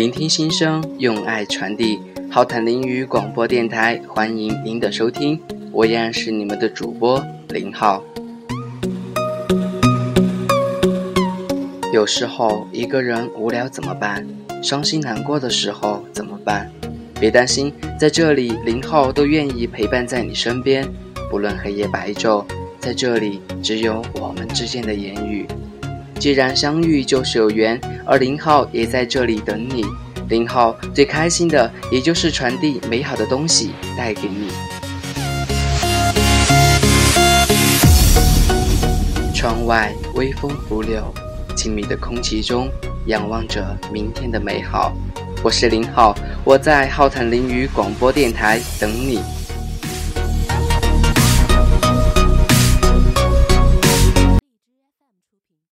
聆听心声，用爱传递。浩坦林语广播电台，欢迎您的收听。我依然是你们的主播林浩。有时候一个人无聊怎么办？伤心难过的时候怎么办？别担心，在这里林浩都愿意陪伴在你身边，不论黑夜白昼，在这里只有我们之间的言语。既然相遇就是有缘，而林浩也在这里等你。林浩最开心的，也就是传递美好的东西带给你。窗外微风拂柳，静谧的空气中，仰望着明天的美好。我是林浩，我在浩坦林语广播电台等你。